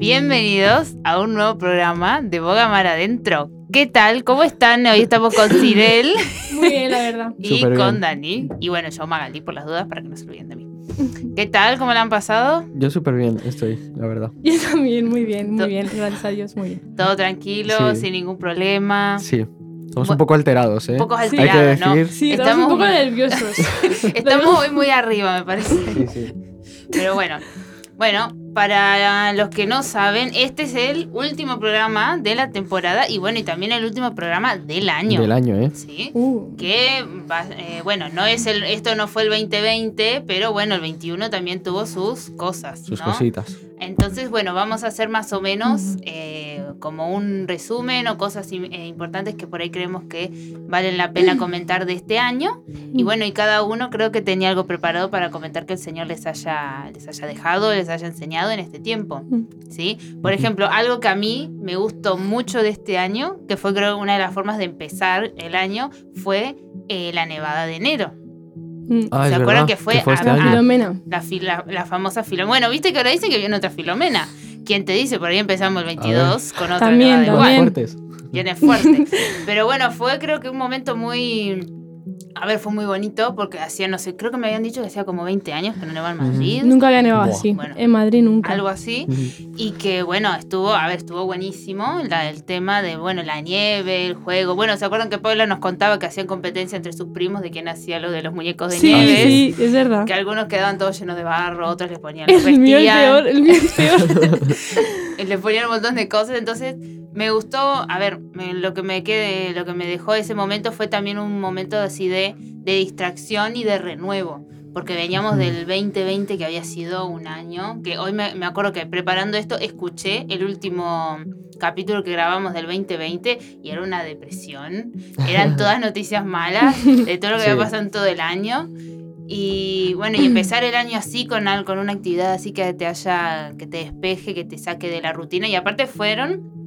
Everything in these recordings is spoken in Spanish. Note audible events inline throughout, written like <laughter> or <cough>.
Bienvenidos a un nuevo programa de Boga Mar Adentro. ¿Qué tal? ¿Cómo están? Hoy estamos con Cirel <laughs> <laughs> Muy bien, la verdad. y Súper con bien. Dani. Y bueno, yo Magali por las dudas para que no se olviden de mí. ¿Qué tal? ¿Cómo la han pasado? Yo súper bien estoy, la verdad. Yo también, muy bien, muy bien. Gracias a Dios, muy bien. Todo tranquilo, Sí. sin ningún problema. Sí. Estamos Bu- un poco alterados, ¿eh? Un poco Sí. Hay que alterados, ¿no? decir. Sí, estamos, Estamos- un poco nerviosos. <laughs> Estamos hoy muy arriba, me parece. Sí, sí. Pero bueno. Bueno, para los que no saben, este es el último programa de la temporada y bueno, y también el último programa del año. Del año, ¿eh? Sí. Uh, que va- eh, bueno, no es el, esto no fue el 2020, pero bueno, el 21 también tuvo sus cosas, Sus ¿no? cositas. Entonces, bueno, vamos a hacer más o menos eh, como un resumen o cosas eh, importantes que por ahí creemos que valen la pena comentar de este año. Y bueno, y cada uno creo que tenía algo preparado para comentar que el Señor les haya, les haya dejado, les haya enseñado en este tiempo. ¿sí? Por ejemplo, algo que a mí me gustó mucho de este año, que fue creo una de las formas de empezar el año, fue eh, la nevada de enero. mm. Ah, ¿Se es acuerdan verdad, que fue este a- a-. Filomena. La, famosa Filomena. Bueno, viste que ahora dicen que viene otra Filomena. ¿Quién te dice? Por ahí empezamos el 22 con otra También, nevada igual. fuertes. Viene fuerte. Pero bueno, fue creo que un momento muy... A ver, fue muy bonito porque hacía, no sé, creo que me habían dicho que hacía como 20 años que no nevaba en. Madrid. Nunca había nevado Buah. así. Bueno. en Madrid nunca. Algo así. Y que bueno, estuvo, a ver, estuvo buenísimo la, el tema de, bueno, la nieve, el juego. Bueno, ¿se acuerdan que Paula nos contaba que hacían competencia entre sus primos de quién hacía lo de los muñecos de sí, nieve? sí, es verdad. Que algunos quedaban todos llenos de barro, otros les ponían, los <laughs> El mío es vestían, peor, el mío es peor. <laughs> les ponían un montón de cosas. Entonces, me gustó, a ver, me- lo que me quede, lo que me dejó ese momento fue también un momento así de, de distracción y de renuevo. Porque veníamos del 2020, que había sido un año, que hoy me, me acuerdo que preparando esto escuché el último capítulo que grabamos del 2020 y era una depresión. Eran <laughs> todas noticias malas de todo lo que Sí. había pasado en todo el año. Y bueno, y empezar el año así con, con una actividad así que te haya, que te despeje, que te saque de la rutina. Y aparte fueron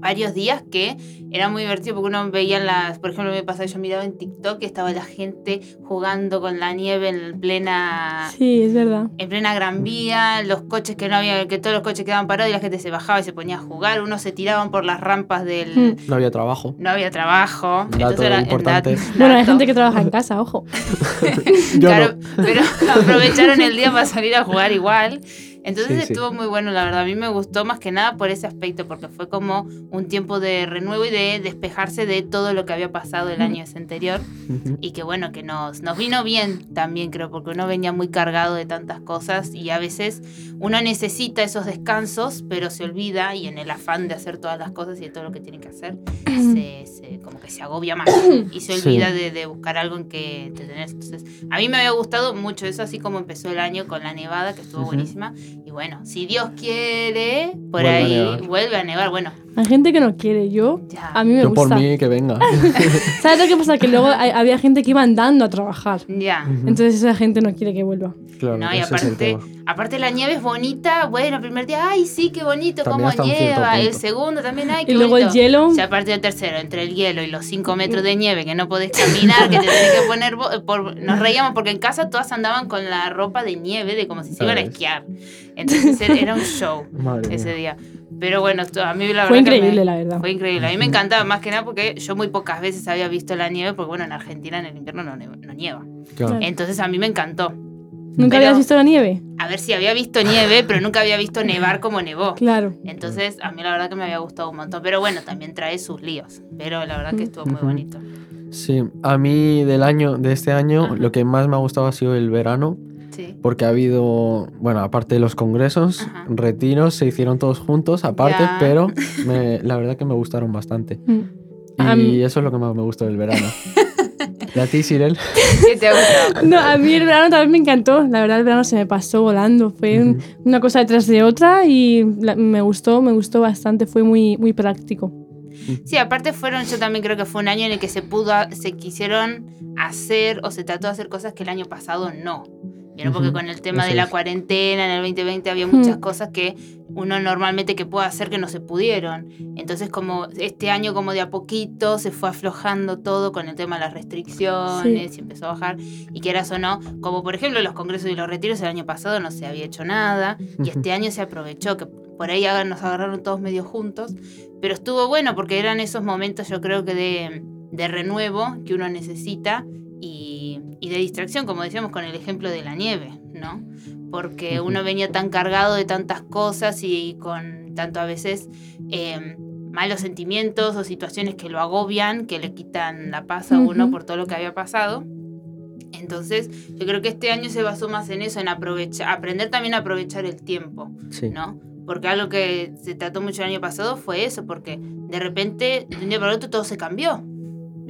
varios días que era muy divertido porque uno veía las, por ejemplo, me pasaba, yo miraba en TikTok que estaba la gente jugando con la nieve en plena Sí, es verdad. en plena Gran Vía, los coches que no había, que todos los coches quedaban parados y la gente se bajaba y se ponía a jugar, unos se tiraban por las rampas del Mm. No había trabajo. no había trabajo, Dato era importante. dat- <laughs> Bueno, hay dato. gente que trabaja en casa, ojo. <laughs> <laughs> Yo Claro, no. pero aprovecharon el día para salir a jugar igual. Entonces Sí, sí. estuvo muy bueno, la verdad. A mí me gustó más que nada por ese aspecto, porque fue como un tiempo de renuevo y de despejarse de todo lo que había pasado el año ese anterior. Y que bueno, que nos, nos vino bien también, creo, porque uno venía muy cargado de tantas cosas y a veces uno necesita esos descansos, pero se olvida y en el afán de hacer todas las cosas y de todo lo que tiene que hacer, se, se- como que se agobia más <coughs> y se Sí. olvida de, de buscar algo en que entretenerse. Entonces, a mí me había gustado mucho eso, así como empezó el año con la nevada, que estuvo Ujú. buenísima. Y bueno, si Dios quiere, por Vuelve ahí vuelve a nevar. Bueno, Hay gente que no quiere. Yo, ya. a mí me Yo por gusta. mí que venga. <laughs> ¿Sabes lo que pasa? Que luego hay- había gente que iba andando a trabajar. Ya. Entonces esa gente no quiere que vuelva. Claro, No, y el aparte, aparte la nieve es bonita, bueno, el primer día, ay, sí, qué bonito, También cómo nieva. El segundo también, ay, qué Y luego el bonito. hielo. O sea, aparte del tercero, entre el hielo y los 5 metros de nieve que no podés caminar, que te tenés que poner... bo- Por, nos reíamos porque en casa todas andaban con la ropa de nieve, de como si se iban a esquiar. Entonces era un show <laughs> Madre ese mía. día. Pero bueno, a mí la verdad Fue que me- increíble, la verdad. Fue increíble. A mí me encantaba más que nada porque yo muy pocas veces había visto la nieve, porque bueno, en Argentina en el invierno no, no nieva. Claro. Entonces a mí me encantó. ¿Nunca pero- habías visto la nieve? A ver si había visto nieve, pero nunca había visto nevar como nevó. Claro. Entonces, a mí la verdad que me había gustado un montón. Pero bueno, también trae sus líos. Pero la verdad que estuvo muy bonito. Sí, a mí del año, de este año, Ajá. lo que más me ha gustado ha sido el verano. Sí. Porque ha habido, bueno, aparte de los congresos, Ajá. retiros, se hicieron todos juntos, aparte, Ya. pero <laughs> me- la verdad que me gustaron bastante. Mm. Y A mí- eso es lo que más me gustó del verano. <laughs> ¿Y a ti, Sirel? <laughs> ¿Qué te ha gustado? No, a mí el verano también me encantó. La verdad, el verano se me pasó volando. Fue una cosa detrás de otra y la- me gustó, me gustó bastante. Fue muy, muy práctico. Sí, aparte fueron, yo también creo que fue un año en el que se pudo, se quisieron hacer o se trató de hacer cosas que el año pasado no. ¿Vieron? Porque Ujú, con el tema de eso la es. cuarentena en el 2020 había muchas Mm. cosas que uno normalmente que puede hacer que no se pudieron. Entonces como este año como de a poquito se fue aflojando todo con el tema de las restricciones y empezó a bajar. Y quieras o no, como por ejemplo los congresos y los retiros el año pasado no se había hecho nada y Ujú. este año se aprovechó que por ahí nos agarraron todos medio juntos, pero estuvo bueno porque eran esos momentos yo creo que de, de renuevo que uno necesita y, y de distracción, como decíamos con el ejemplo de la nieve, ¿no? Porque uno venía tan cargado de tantas cosas y con tanto a veces eh, malos sentimientos o situaciones que lo agobian, que le quitan la paz a uno Ujú. por todo lo que había pasado. Entonces, yo creo que este año se basó más en eso, en aprovechar, aprender también a aprovechar el tiempo, Sí. ¿no? Porque algo que se trató mucho el año pasado fue eso, porque de repente, de un día para otro, todo se cambió,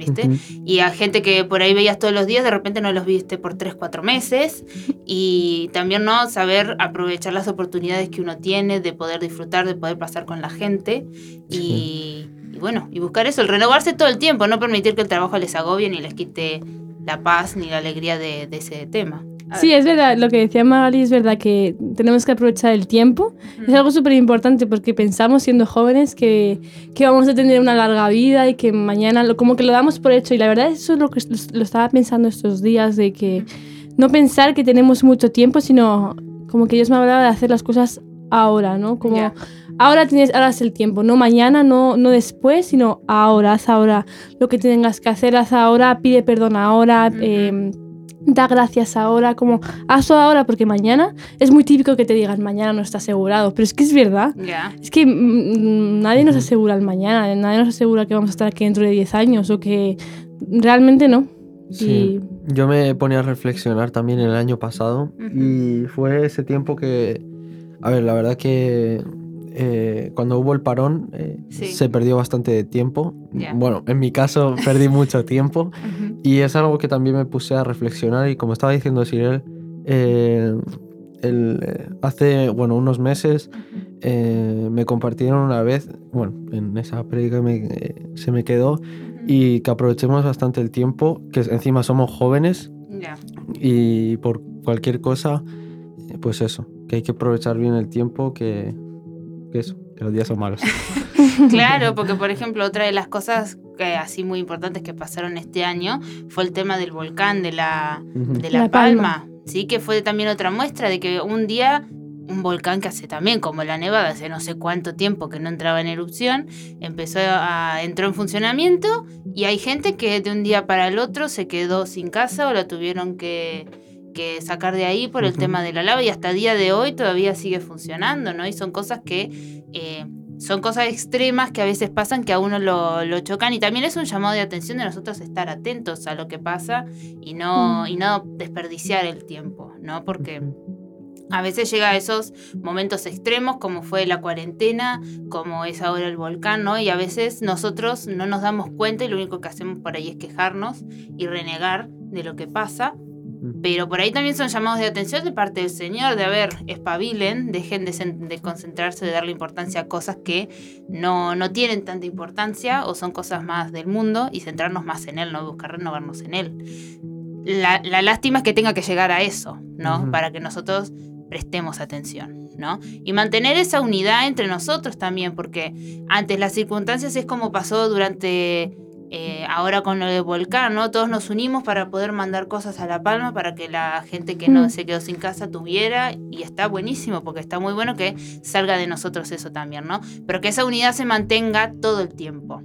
¿viste? Y a gente que por ahí veías todos los días, de repente no los viste por 3, 4 meses. Y también, ¿no? Saber aprovechar las oportunidades que uno tiene de poder disfrutar, de poder pasar con la gente. Y, y bueno, y buscar eso, el renovarse todo el tiempo, no permitir que el trabajo les agobie ni les quite la paz ni la alegría de, de ese tema. Sí, es verdad, lo que decía Magali es verdad que tenemos que aprovechar el tiempo. Es algo súper importante porque pensamos siendo jóvenes que, que vamos a tener una larga vida y que mañana lo, como que lo damos por hecho. Y la verdad eso es lo que lo, estaba pensando estos días, de que no pensar que tenemos mucho tiempo, sino como que Dios me hablaba de hacer las cosas ahora, ¿no? Como Ya. ahora tienes, ahora es el tiempo, no mañana, no, no después, sino ahora, haz ahora lo que tengas que hacer, haz ahora, pide perdón ahora, eh, da gracias ahora, como hazlo ahora porque mañana es muy típico que te digan mañana no está asegurado, pero es que es verdad. Es que mm, nadie nos asegura el mañana, nadie nos asegura que vamos a estar aquí dentro de 10 años o que realmente no. Sí. Yo me ponía a reflexionar también el año pasado y fue ese tiempo que, a ver, la verdad que eh, cuando hubo el parón eh, Sí. se perdió bastante de tiempo. Ya. Bueno, en mi caso perdí mucho <laughs> tiempo Ujú. y es algo que también me puse a reflexionar y como estaba diciendo Sirel, eh, el, eh, hace, bueno, unos meses eh, me compartieron una vez, bueno, en esa prédica eh, se me quedó y que aprovechemos bastante el tiempo, que encima somos jóvenes Ya. y por cualquier cosa, pues eso, que hay que aprovechar bien el tiempo, que, que eso, que los días son malos. <laughs> Claro, porque por ejemplo, otra de las cosas que así muy importantes que pasaron este año fue el tema del volcán de la, de La, La Palma. Palma. Sí, que fue también otra muestra de que un día un volcán que hace también como la Nevada, hace no sé cuánto tiempo que no entraba en erupción, empezó a entró en funcionamiento y hay gente que de un día para el otro se quedó sin casa o la tuvieron que, que sacar de ahí por el tema de la lava y hasta día de hoy todavía sigue funcionando, ¿no? Y son cosas que eh, son cosas extremas que a veces pasan que a uno lo, lo chocan y también es un llamado de atención de nosotros estar atentos a lo que pasa y no, Mm. y no desperdiciar el tiempo, ¿no? Porque a veces llega a esos momentos extremos como fue la cuarentena, como es ahora el volcán, ¿no? Y a veces nosotros no nos damos cuenta y lo único que hacemos por ahí es quejarnos y renegar de lo que pasa. Pero por ahí también son llamados de atención de parte del Señor, de a ver, espabilen, dejen de, concentrarse, de darle importancia a cosas que no, no tienen tanta importancia o son cosas más del mundo y centrarnos más en Él, no buscar renovarnos en Él. La, la lástima es que tenga que llegar a eso, ¿no? Para que nosotros prestemos atención, ¿no? Y mantener esa unidad entre nosotros también, porque antes las circunstancias es como pasó durante eh, ahora con lo del volcán, ¿no? Todos nos unimos para poder mandar cosas a La Palma para que la gente que no Mm. se quedó sin casa tuviera y está buenísimo porque está muy bueno que salga de nosotros eso también, ¿no? Pero que esa unidad se mantenga todo el tiempo.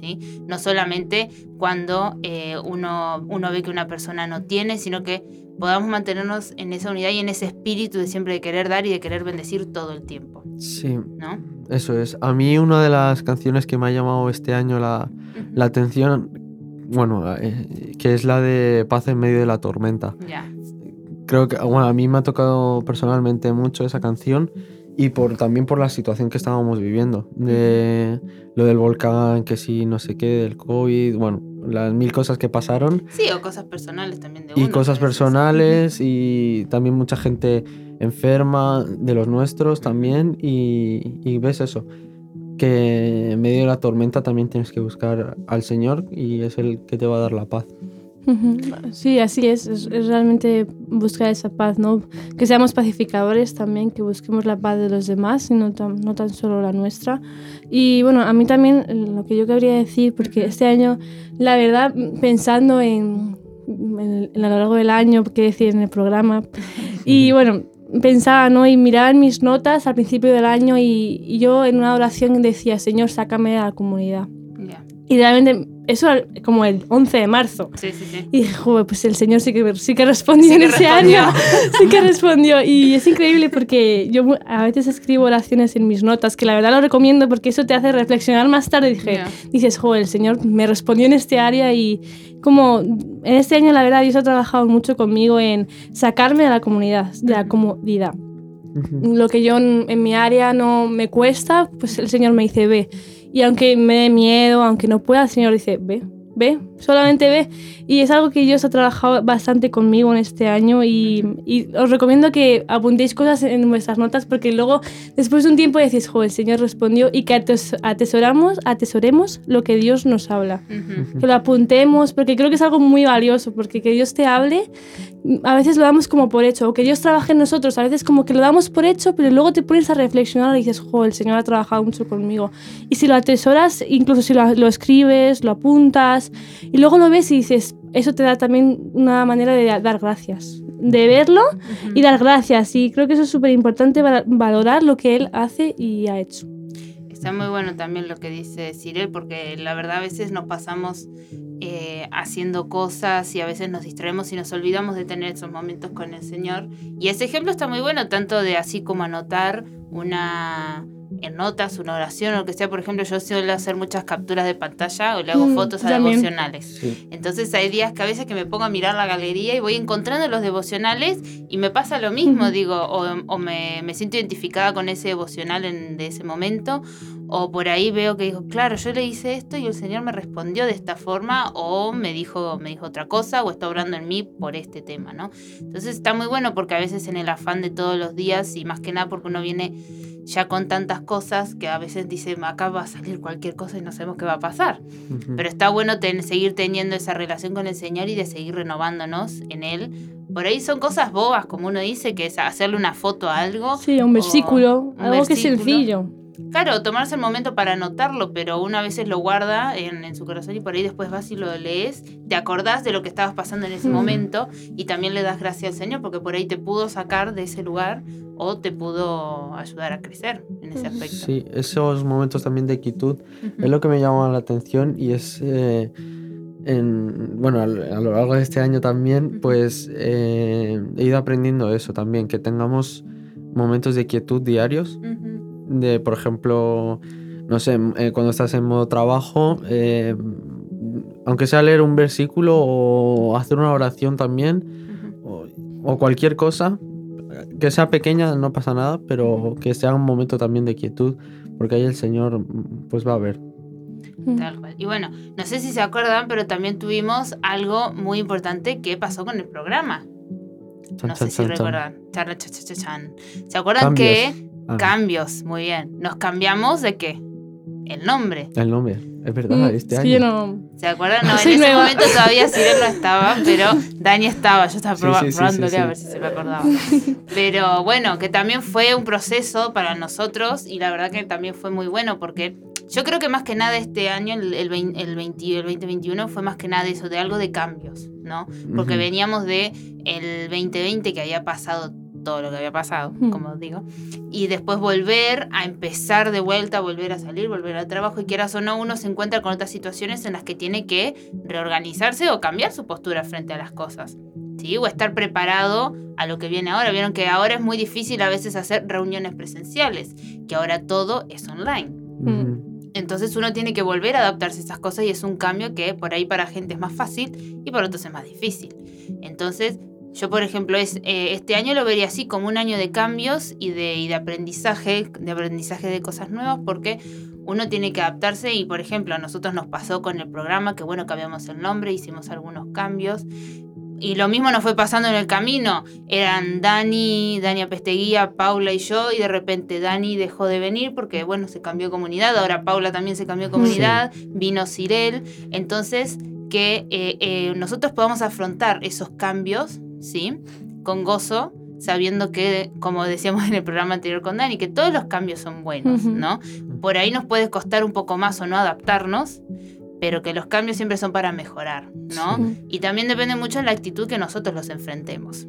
¿Sí? No solamente cuando eh, uno, uno ve que una persona no tiene, sino que podamos mantenernos en esa unidad y en ese espíritu de siempre de querer dar y de querer bendecir todo el tiempo, Sí, ¿no? Eso es. A mí una de las canciones que me ha llamado este año la, la atención, bueno, eh, que es la de Paz en medio de la tormenta. Ya. Creo que, bueno, a mí me ha tocado personalmente mucho esa canción y por, también por la situación que estábamos viviendo, de lo del volcán, que sí, no sé qué, del COVID, bueno, las mil cosas que pasaron Sí, o cosas personales también de y uno, cosas a veces- personales y también mucha gente enferma de los nuestros también y, y ves eso, que en medio de la tormenta también tienes que buscar al Señor y es el que te va a dar la paz. Sí, así es, es, es realmente buscar esa paz, ¿no? Que seamos pacificadores también, que busquemos la paz de los demás y no tan, no tan solo la nuestra. Y bueno, a mí también eh, lo que yo quería decir, porque este año, la verdad, pensando en, en, en a lo largo del año, qué decir en el programa, y bueno, pensaba, ¿no? Y miraba en mis notas al principio del año y, y yo en una oración decía, Señor, sácame de la comunidad. Ya. Y realmente, eso como el 11 de marzo. Sí, sí, sí. Y dije, "Joder, pues el Señor sí que, sí que respondió Sí en que ese respondió. año. <laughs> sí que respondió. Y es increíble porque yo a veces escribo oraciones en mis notas, que la verdad lo recomiendo porque eso te hace reflexionar más tarde. Dije, dices, joder, el Señor me respondió en este área y como en este año la verdad Dios ha trabajado mucho conmigo en sacarme de la comunidad, de la comodidad. Lo que yo en, en mi área no me cuesta, pues el Señor me dice, ve. Y aunque me dé miedo, aunque no pueda, el Señor dice, ve, ve, solamente ve. Y es algo que Dios ha trabajado bastante conmigo en este año y, y os recomiendo que apuntéis cosas en vuestras notas porque luego, después de un tiempo, decís, joder, el Señor respondió y que ates- atesoramos, atesoremos lo que Dios nos habla que lo apuntemos, porque creo que es algo muy valioso, porque que Dios te hable, a veces lo damos como por hecho, o que Dios trabaje en nosotros, a veces como que lo damos por hecho, pero luego te pones a reflexionar y dices, jo, el Señor ha trabajado mucho conmigo. Y si lo atesoras, incluso si lo, lo escribes, lo apuntas, y luego lo ves y dices, eso te da también una manera de dar gracias, de verlo y dar gracias. Y creo que eso es súper importante, valorar lo que Él hace y ha hecho. Está muy bueno también lo que dice Cyril, porque la verdad a veces nos pasamos eh, haciendo cosas y a veces nos distraemos y nos olvidamos de tener esos momentos con el Señor. Y ese ejemplo está muy bueno, tanto de así como anotar una notas, una oración o lo que sea. Por ejemplo, yo suelo hacer muchas capturas de pantalla o le hago Mm, fotos a también. devocionales. Sí. Entonces hay días que a veces que me pongo a mirar la galería y voy encontrando los devocionales y me pasa lo mismo, digo, o, o me, me siento identificada con ese devocional en- de ese momento, o por ahí veo que digo, claro, yo le hice esto y el Señor me respondió de esta forma, o me dijo, me dijo otra cosa, o está obrando en mí por este tema, ¿no? Entonces está muy bueno porque a veces en el afán de todos los días, y más que nada porque uno viene ya con tantas cosas que a veces dice, acá va a salir cualquier cosa y no sabemos qué va a pasar. Pero está bueno ten- seguir teniendo esa relación con el Señor y de seguir renovándonos en Él. Por ahí son cosas bobas, como uno dice, que es hacerle una foto a algo. Sí, un versículo, un algo que es sencillo. Claro, tomarse el momento para anotarlo, pero una vez lo guarda en, en su corazón y por ahí después vas y lo lees, te acordás de lo que estabas pasando en ese Mm. momento y también le das gracias al Señor porque por ahí te pudo sacar de ese lugar o te pudo ayudar a crecer en ese aspecto. Sí, esos momentos también de quietud es lo que me llama la atención y es, eh, en, bueno, a, lo largo de este año también, pues eh, he ido aprendiendo eso también, que tengamos momentos de quietud diarios. De, por ejemplo, no sé, eh, cuando estás en modo trabajo, eh, aunque sea leer un versículo o hacer una oración también, o, o cualquier cosa, que sea pequeña, no pasa nada, pero que sea un momento también de quietud, porque ahí el Señor pues va a ver. Mm. Tal cual. Y bueno, no sé si se acuerdan, pero también tuvimos algo muy importante que pasó con el programa. Chan, No chan, sé si chan, recuerdan. ¿Se acuerdan Cambios. que Ah, cambios? Muy bien. Nos cambiamos de qué? El nombre. el nombre, es verdad, Mm, este es año. no... ¿Se acuerdan? <laughs> No, en ese nueva. momento todavía Cyril no estaba, <laughs> pero Dani estaba. Yo estaba Sí, proba- sí, sí, sí, probándole a sí. ver si se me acordaba. Pero bueno, que también fue un proceso para nosotros y la verdad que también fue muy bueno porque yo creo que más que nada este año, el, el, 20 el 20 el 2021, fue más que nada eso, de algo de cambios, ¿no? Porque veníamos de el 2020 que había pasado todo lo que había pasado, Mm. como digo, y después volver a empezar de vuelta, volver a salir, volver al trabajo, y quieras o no, uno se encuentra con otras situaciones en las que tiene que reorganizarse o cambiar su postura frente a las cosas, ¿sí? O estar preparado a lo que viene ahora. Vieron que ahora es muy difícil a veces hacer reuniones presenciales, que ahora todo es online. Ujú. Entonces uno tiene que volver a adaptarse a esas cosas y es un cambio que por ahí para gente es más fácil y por otros es más difícil. Entonces yo por ejemplo es, eh, este año lo vería así como un año de cambios y de, y de aprendizaje, de aprendizaje de cosas nuevas porque uno tiene que adaptarse y por ejemplo a nosotros nos pasó con el programa que bueno cambiamos el nombre, hicimos algunos cambios y lo mismo nos fue pasando en el camino. Eran Dani, Dani Apesteguía, Paula y yo, y de repente Dani dejó de venir porque, bueno, se cambió comunidad. Ahora Paula también se cambió comunidad. Vino Cirel. Entonces, que eh, eh, nosotros podamos afrontar esos cambios, ¿sí? Con gozo, sabiendo que, como decíamos en el programa anterior con Dani, que todos los cambios son buenos. ¿no? Por ahí nos puede costar un poco más o no adaptarnos, pero que los cambios siempre son para mejorar, ¿no? Sí. Y también depende mucho de la actitud que nosotros los enfrentemos.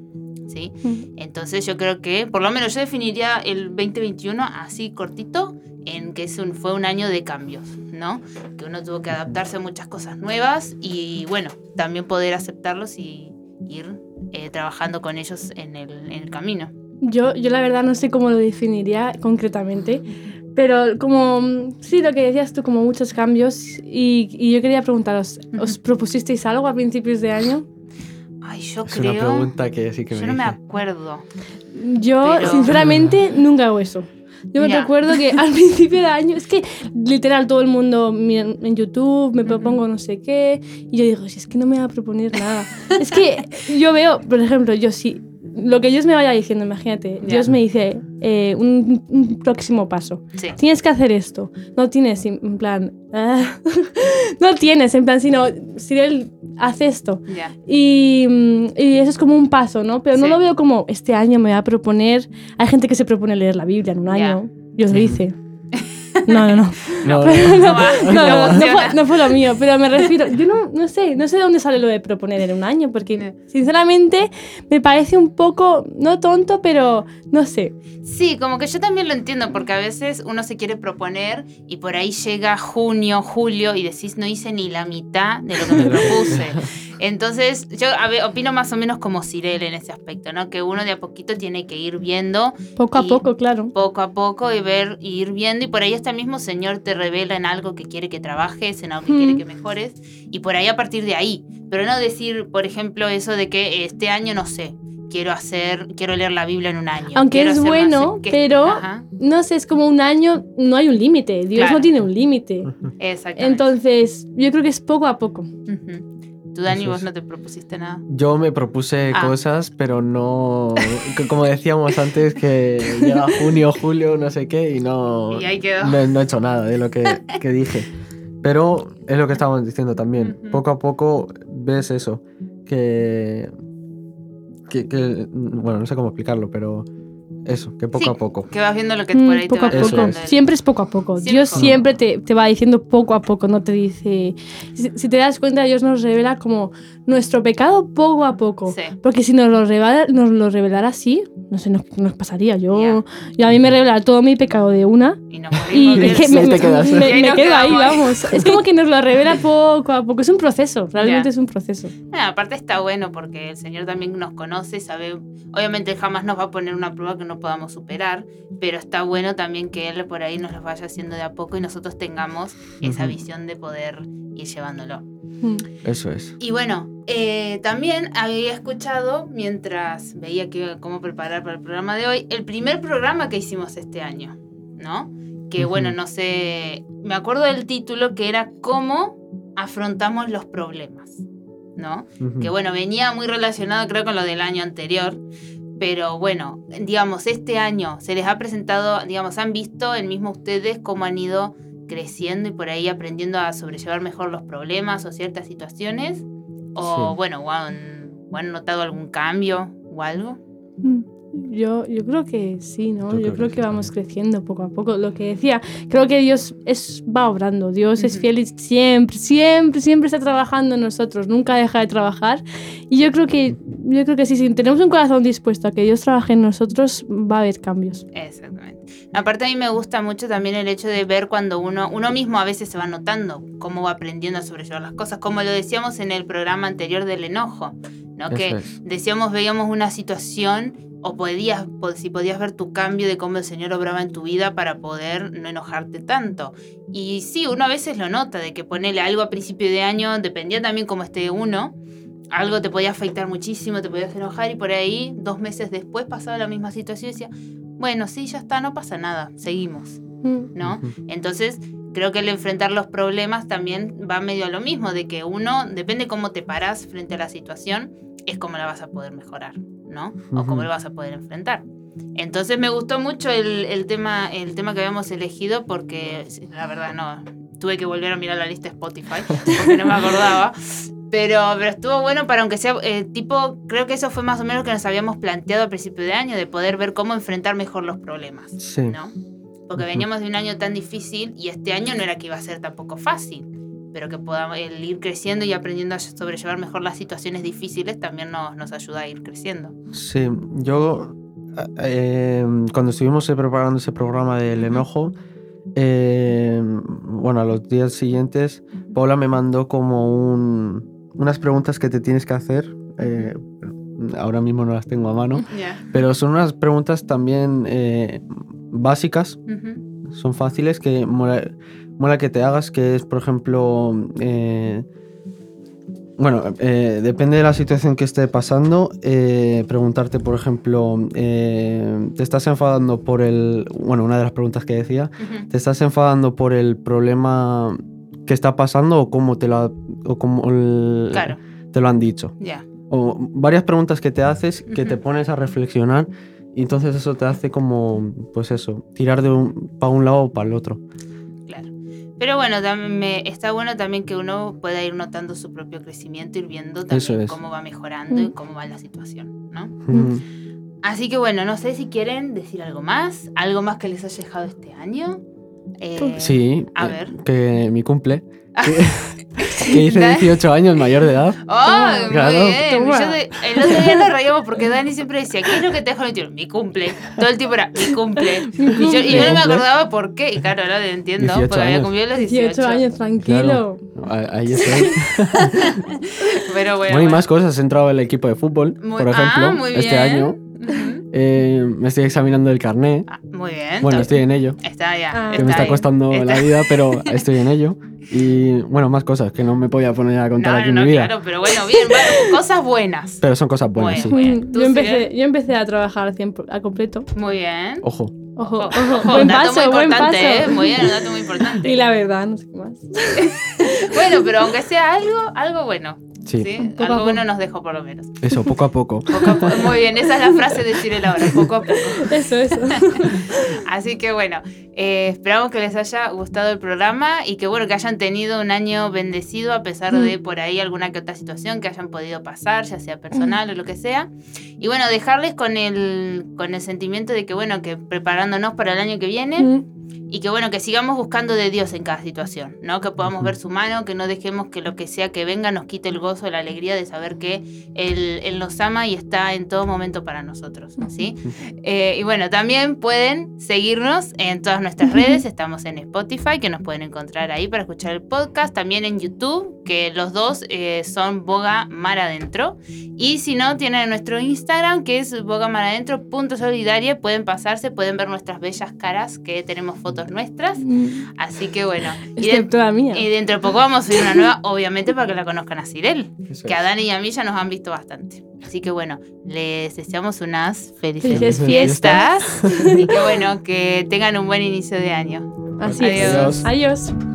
¿sí? Mm. Entonces yo creo que, por lo menos yo definiría el 2021 así cortito, en que es un, fue un año de cambios, ¿no? Que uno tuvo que adaptarse a muchas cosas nuevas y bueno, también poder aceptarlos y ir eh, trabajando con ellos en el, en el camino. Yo, yo la verdad no sé cómo lo definiría concretamente, pero como, sí, lo que decías tú, como muchos cambios, y, y yo quería preguntaros, ¿os propusisteis algo a principios de año? Ay, yo Es una creo... pregunta que sí que Yo me no me hice. acuerdo. Yo, Pero- sinceramente, nunca hago eso. Yo me Ya. recuerdo que al <laughs> principio de año, es que literal todo el mundo mira en YouTube, me propongo no sé qué, y yo digo, si es que no me va a proponer nada. es que yo veo, por ejemplo, yo sí, lo que Dios me vaya diciendo, imagínate. Dios me dice eh, un, un próximo paso. Sí. Tienes que hacer esto. No tienes, en plan, <laughs> ah, no tienes, en plan, sino, si él hace esto. Y, mm, y eso es como un paso, ¿no? Pero no lo veo como este año me voy a proponer. Hay gente que se propone leer la Biblia en un año. Dios lo dice. No, no, no. No, fue, no fue lo mío, pero me refiero. Yo no, no sé, no sé de dónde sale lo de proponer en un año, porque sinceramente me parece un poco, no tonto, pero no sé. Sí, como que yo también lo entiendo, porque a veces uno se quiere proponer y por ahí llega junio, julio y decís, no hice ni la mitad de lo que me <laughs> propuse. Entonces, yo a ver, opino más o menos como Cirel en ese aspecto, ¿no? Que uno de a poquito tiene que ir viendo Poco a poco, claro. poco a poco y ver, y ir viendo, y por ahí hasta el mismo Señor te revela en algo que quiere que trabajes, en algo que Mm. quiere que mejores, y por ahí a partir de ahí. Pero no decir, por ejemplo, eso de que este año, no sé, quiero hacer, quiero leer la Biblia en un año. Aunque quiero es bueno, pero- Ajá, No sé, es como un año, no hay un límite. Dios Claro. no tiene un límite. <laughs> exactamente. Entonces, yo creo que es poco a poco. Ujú. Tú, Dani, Eso vos no te propusiste nada. Yo me propuse Ah. cosas, pero no. Como decíamos antes, que llega junio, julio, no sé qué, y no. Y ahí quedó. No, no he hecho nada de lo que, que dije. Pero es lo que estábamos diciendo también. Poco a poco ves eso. Que, que, que- Bueno, no sé cómo explicarlo, pero eso, que poco Sí, a poco. Que vas viendo lo que Mm, por ahí poco a te va Eso poco. es. Siempre es poco a poco. Siempre Dios poco a siempre te, te va diciendo poco a poco, no te dice... Si, si te das cuenta, Dios nos revela como nuestro pecado poco a poco. Sí. Porque si nos lo, revela, nos lo revelara así, no sé, nos, nos pasaría. Yo, Ya. yo a mí me revela todo mi pecado de una Y nos y <laughs> es que me, quedo ahí, vamos. Es como que nos lo revela <laughs> poco a poco. Es un proceso, realmente Ya. es un proceso. Ah, aparte está bueno porque el Señor también nos conoce, sabe, obviamente jamás nos va a poner una prueba que no podamos superar, pero está bueno también que Él por ahí nos lo vaya haciendo de a poco y nosotros tengamos esa Ujú. visión de poder ir llevándolo. Mm. Eso es. Y bueno, eh, también había escuchado, mientras veía que, cómo preparar para el programa de hoy, el primer programa que hicimos este año, ¿no? Que Ujú. bueno, no sé, me acuerdo del título que era ¿Cómo afrontamos los problemas? ¿No? Ujú. que bueno, venía muy relacionado creo con lo del año anterior, pero bueno, digamos, este año se les ha presentado, digamos, han visto el mismo ustedes cómo han ido creciendo y por ahí aprendiendo a sobrellevar mejor los problemas o ciertas situaciones, o Sí. bueno, o han, o han notado algún cambio o algo. Mm, Yo, yo creo que sí, ¿no? Yo Yo, creo creo, que que, vamos también. creciendo poco a poco. Lo que decía, creo que Dios es, va obrando. Dios es Ujú. fiel y siempre, siempre, siempre está trabajando en nosotros. Nunca deja de trabajar. Y yo creo que, yo creo que sí, si tenemos un corazón dispuesto a que Dios trabaje en nosotros, va a haber cambios. Exactamente. Aparte a mí me gusta mucho también el hecho de ver cuando uno, uno mismo a veces se va notando cómo va aprendiendo a sobrellevar las cosas, como lo decíamos en el programa anterior del enojo, ¿no? Eso que es. decíamos, veíamos una situación o podías, po- si podías ver tu cambio de cómo el Señor obraba en tu vida para poder no enojarte tanto. Y sí, uno a veces lo nota, de que ponerle algo a principio de año, dependía también cómo esté uno, algo te podía afectar muchísimo, te podías enojar y por ahí, dos meses después pasaba la misma situación y decía, bueno, sí, ya está, no pasa nada, seguimos, Mm. ¿no? Entonces, creo que el enfrentar los problemas también va medio a lo mismo, de que uno, depende cómo te paras frente a la situación, es como la vas a poder mejorar, ¿no? O cómo la vas a poder enfrentar. Entonces me gustó mucho el, el tema, el tema que habíamos elegido porque la verdad no, tuve que volver a mirar la lista de Spotify <laughs> porque no me acordaba. Pero, pero estuvo bueno para aunque sea eh, tipo, creo que eso fue más o menos lo que nos habíamos planteado a principio de año, de poder ver cómo enfrentar mejor los problemas. Sí. ¿no? Porque veníamos de un año tan difícil y este año no era que iba a ser tampoco fácil. Pero que podamos el ir creciendo y aprendiendo a sobrellevar mejor las situaciones difíciles también nos, nos ayuda a ir creciendo. Sí, yo eh, cuando estuvimos preparando ese programa del enojo, eh, bueno, a los días siguientes, Paula me mandó como un, unas preguntas que te tienes que hacer. eh, ahora mismo no las tengo a mano, Ya. pero son unas preguntas también eh, básicas, Ujú. Son fáciles, que mola, mola que te hagas, que es, por ejemplo, eh, bueno, eh, depende de la situación que esté pasando, eh, preguntarte, por ejemplo, eh, ¿te estás enfadando por el... Bueno, una de las preguntas que decía. ¿te estás enfadando por el problema que está pasando o cómo te lo, ha- o cómo el- Claro, te lo han dicho? O varias preguntas que te haces que te pones a reflexionar y entonces eso te hace como, pues eso, tirar de un, para un lado o para el otro. Claro. Pero bueno, también me- está bueno también que uno pueda ir notando su propio crecimiento, ir viendo Eso también es. cómo va mejorando y Mm. cómo va la situación, ¿no? Mm. Así que bueno, no sé si quieren decir algo más, algo más que les haya dejado este año. Eh, Sí, a eh, ver. que mi cumple. <laughs> Que, hice 18 años, mayor de edad. <laughs> ¡Oh, muy Claro. bien! Toma. Yo de- el otro día nos reíamos porque Dani siempre decía, ¿qué es lo que te dejó el 21? Mi cumple. Todo el tiempo era, mi cumple. Y yo, y yo no me cumple. acordaba por qué. Y claro, ahora lo entiendo, 18 porque había años. cumplido los 18. 18 años, tranquilo. Ah, Ahí estoy. <laughs> Pero bueno. Bueno, y más cosas. He entrado al equipo de fútbol, Muy- por ejemplo, ah, muy este bien. año. Eh, me estoy examinando el carné. Ah, muy bien. Bueno, está- estoy en ello. Está ya. Ah. Que me está ahí. costando Está- la vida, pero <laughs> estoy en ello. Y bueno, más cosas que no me voy a poner a contar No, aquí no, en mi vida. claro, pero bueno, bien, bueno, cosas buenas. Pero son cosas buenas, Bueno. sí. ¿Tú, yo, empecé, yo empecé a trabajar al 100 a completo. Muy bien. Ojo. Ojo, Ojo, ojo, ojo, buen un dato paso, muy buen importante, paso. ¿eh? Muy bien, un dato muy <laughs> importante. Y la verdad, no sé qué más. <laughs> Bueno, pero aunque sea algo, algo bueno. Sí. ¿sí? Algo poco. bueno nos dejó por lo menos. Eso, poco a poco. <laughs> Poco a poco. Muy bien, esa es la frase de Cyril ahora, poco a poco. Eso, eso. <laughs> Así que bueno, eh, esperamos que les haya gustado el programa y que bueno, que hayan tenido un año bendecido a pesar de por ahí alguna que otra situación que hayan podido pasar, ya sea personal o lo que sea. Y bueno, dejarles con el, con el sentimiento de que bueno, que preparándonos para el año que viene Mm, y que bueno, que sigamos buscando de Dios en cada situación, ¿no? Que podamos ver su mano, que no dejemos que lo que sea que venga nos quite el gozo, la alegría de saber que Él, Él nos ama y está en todo momento para nosotros, ¿sí? Eh, y bueno, también pueden seguirnos en todas nuestras redes, estamos en Spotify, que nos pueden encontrar ahí para escuchar el podcast, también en YouTube, que los dos eh, son Boga Mar Adentro, y si no, tienen nuestro Instagram, que es bogamaradentro.solidaria, pueden pasarse, pueden ver nuestras bellas caras, que tenemos fotos nuestras, mm, así que bueno, y, de- la mía. y dentro de poco vamos a subir una nueva, obviamente para que la conozcan a Cirel que a. Dani y a mí ya nos han visto bastante. Así que bueno, les deseamos unas felices, Felices fiestas <laughs> y que bueno, que tengan un buen inicio de año. Así Adiós. es. Adiós.